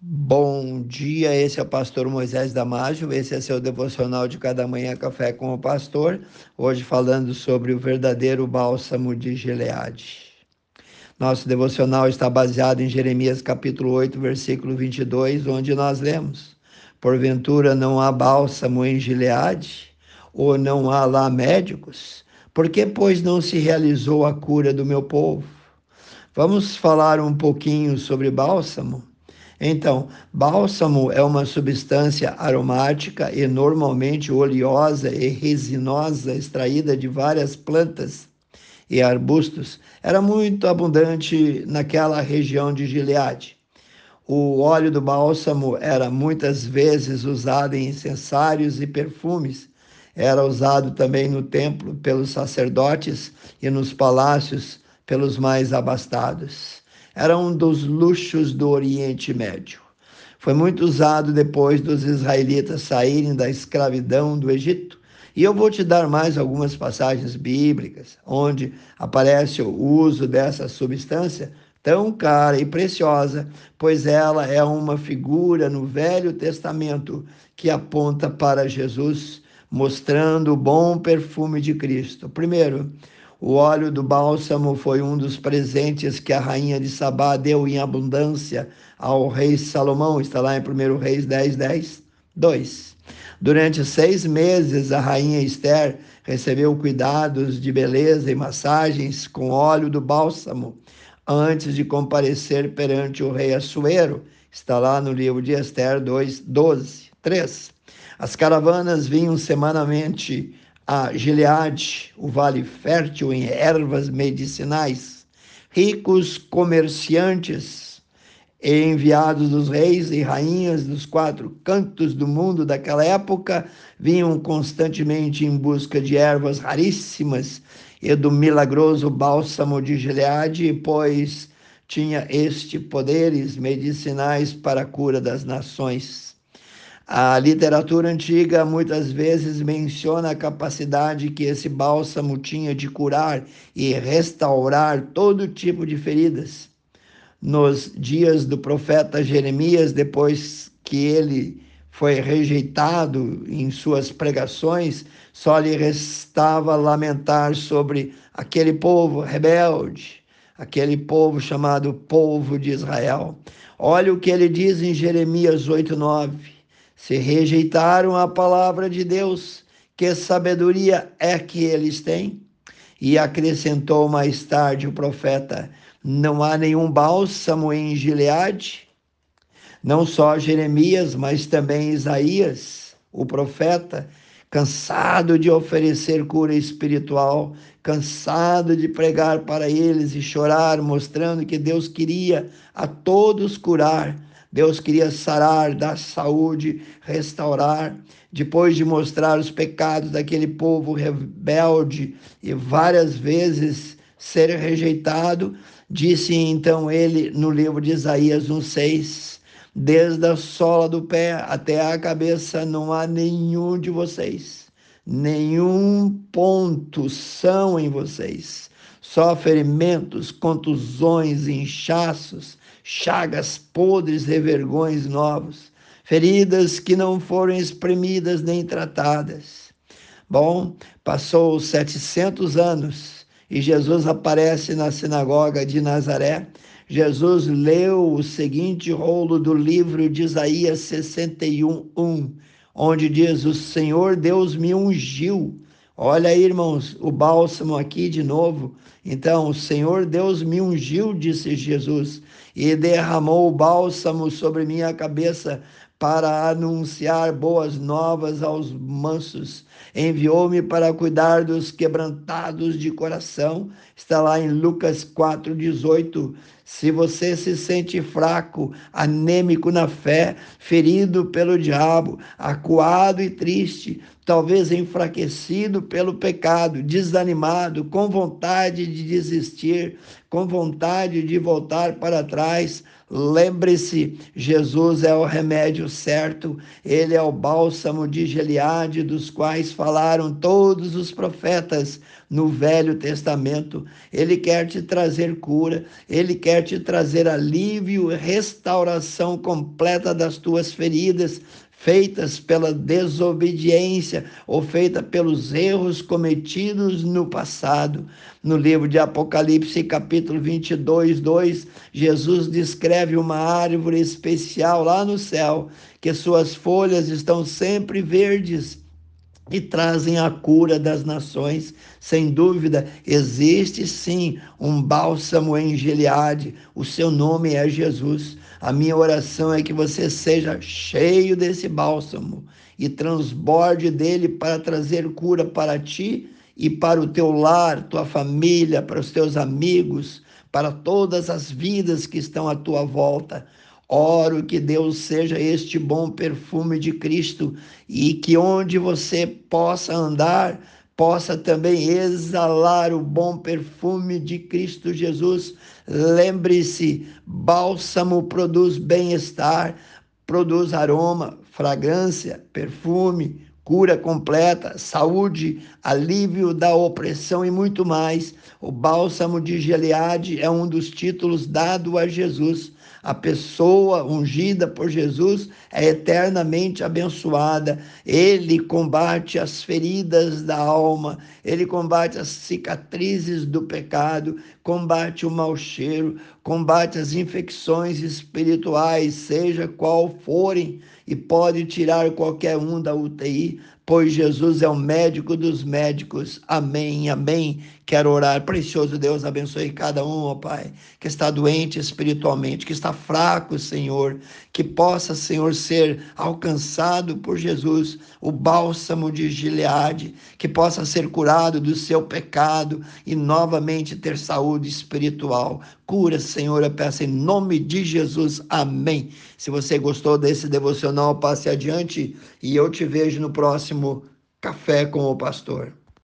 Bom dia, esse é o pastor Moisés Damásio, esse é seu devocional de cada manhã café com o pastor, hoje falando sobre o verdadeiro bálsamo de Gileade. Nosso devocional está baseado em Jeremias capítulo 8, versículo 22, onde nós lemos: Porventura não há bálsamo em Gileade, ou não há lá médicos? Por que, pois, não se realizou a cura do meu povo? Vamos falar um pouquinho sobre bálsamo? Então, bálsamo é uma substância aromática e normalmente oleosa e resinosa extraída de várias plantas e arbustos. Era muito abundante naquela região de Gileade. O óleo do bálsamo era muitas vezes usado em incensários e perfumes. Era usado também no templo pelos sacerdotes e nos palácios pelos mais abastados era um dos luxos do Oriente Médio. Foi muito usado depois dos israelitas saírem da escravidão do Egito. E eu vou te dar mais algumas passagens bíblicas onde aparece o uso dessa substância tão cara e preciosa, pois ela é uma figura no Velho Testamento que aponta para Jesus, mostrando o bom perfume de Cristo. Primeiro, o óleo do bálsamo foi um dos presentes que a rainha de Sabá deu em abundância ao rei Salomão. Está lá em 1 Reis 10, 10, 2. Durante seis meses, a rainha Esther recebeu cuidados de beleza e massagens com óleo do bálsamo antes de comparecer perante o rei Assuero. Está lá no livro de Esther 2, 12, 3. As caravanas vinham semanalmente a Gileade, o vale fértil em ervas medicinais, ricos comerciantes e enviados dos reis e rainhas dos quatro cantos do mundo daquela época vinham constantemente em busca de ervas raríssimas e do milagroso bálsamo de Gileade, pois tinha este poderes medicinais para a cura das nações. A literatura antiga muitas vezes menciona a capacidade que esse bálsamo tinha de curar e restaurar todo tipo de feridas. Nos dias do profeta Jeremias, depois que ele foi rejeitado em suas pregações, só lhe restava lamentar sobre aquele povo rebelde, aquele povo chamado povo de Israel. Olha o que ele diz em Jeremias 8:9 se rejeitaram a palavra de Deus, que sabedoria é que eles têm? E acrescentou mais tarde o profeta: Não há nenhum bálsamo em Gileade? Não só Jeremias, mas também Isaías, o profeta, cansado de oferecer cura espiritual, cansado de pregar para eles e chorar, mostrando que Deus queria a todos curar Deus queria sarar, dar saúde, restaurar. Depois de mostrar os pecados daquele povo rebelde e várias vezes ser rejeitado, disse então ele no livro de Isaías 1,6: Desde a sola do pé até a cabeça não há nenhum de vocês, nenhum ponto são em vocês, só ferimentos, contusões, inchaços chagas podres e vergões novos, feridas que não foram espremidas nem tratadas. Bom, passou 700 anos e Jesus aparece na sinagoga de Nazaré. Jesus leu o seguinte rolo do livro de Isaías 61, 1, onde diz: O Senhor Deus me ungiu. Olha aí, irmãos, o bálsamo aqui de novo. Então, o Senhor Deus me ungiu, disse Jesus, e derramou o bálsamo sobre minha cabeça para anunciar boas novas aos mansos. Enviou-me para cuidar dos quebrantados de coração. Está lá em Lucas 4:18. Se você se sente fraco, anêmico na fé, ferido pelo diabo, acuado e triste, talvez enfraquecido pelo pecado, desanimado, com vontade de desistir, com vontade de voltar para trás, Lembre-se, Jesus é o remédio certo, ele é o bálsamo de Gileade, dos quais falaram todos os profetas no Velho Testamento. Ele quer te trazer cura, ele quer te trazer alívio, restauração completa das tuas feridas, feitas pela desobediência ou feita pelos erros cometidos no passado. No livro de Apocalipse, capítulo 22, 2, Jesus descreve uma árvore especial lá no céu, que suas folhas estão sempre verdes e trazem a cura das nações. Sem dúvida, existe sim um bálsamo em Gileade. O seu nome é Jesus. A minha oração é que você seja cheio desse bálsamo e transborde dele para trazer cura para ti e para o teu lar, tua família, para os teus amigos, para todas as vidas que estão à tua volta. Oro que Deus seja este bom perfume de Cristo e que onde você possa andar, possa também exalar o bom perfume de Cristo Jesus. Lembre-se: bálsamo produz bem-estar, produz aroma, fragrância, perfume, cura completa, saúde, alívio da opressão e muito mais. O bálsamo de Gileade é um dos títulos dado a Jesus a pessoa ungida por Jesus é eternamente abençoada. Ele combate as feridas da alma, ele combate as cicatrizes do pecado, combate o mau cheiro, combate as infecções espirituais, seja qual forem, e pode tirar qualquer um da UTI, pois Jesus é o médico dos médicos. Amém, amém. Quero orar, precioso Deus, abençoe cada um, ó Pai, que está doente espiritualmente, que está fraco, Senhor, que possa, Senhor, ser alcançado por Jesus, o bálsamo de Gileade, que possa ser curado do seu pecado e novamente ter saúde espiritual. Cura, Senhor, eu peço em nome de Jesus. Amém. Se você gostou desse devocional, passe adiante e eu te vejo no próximo Café com o Pastor.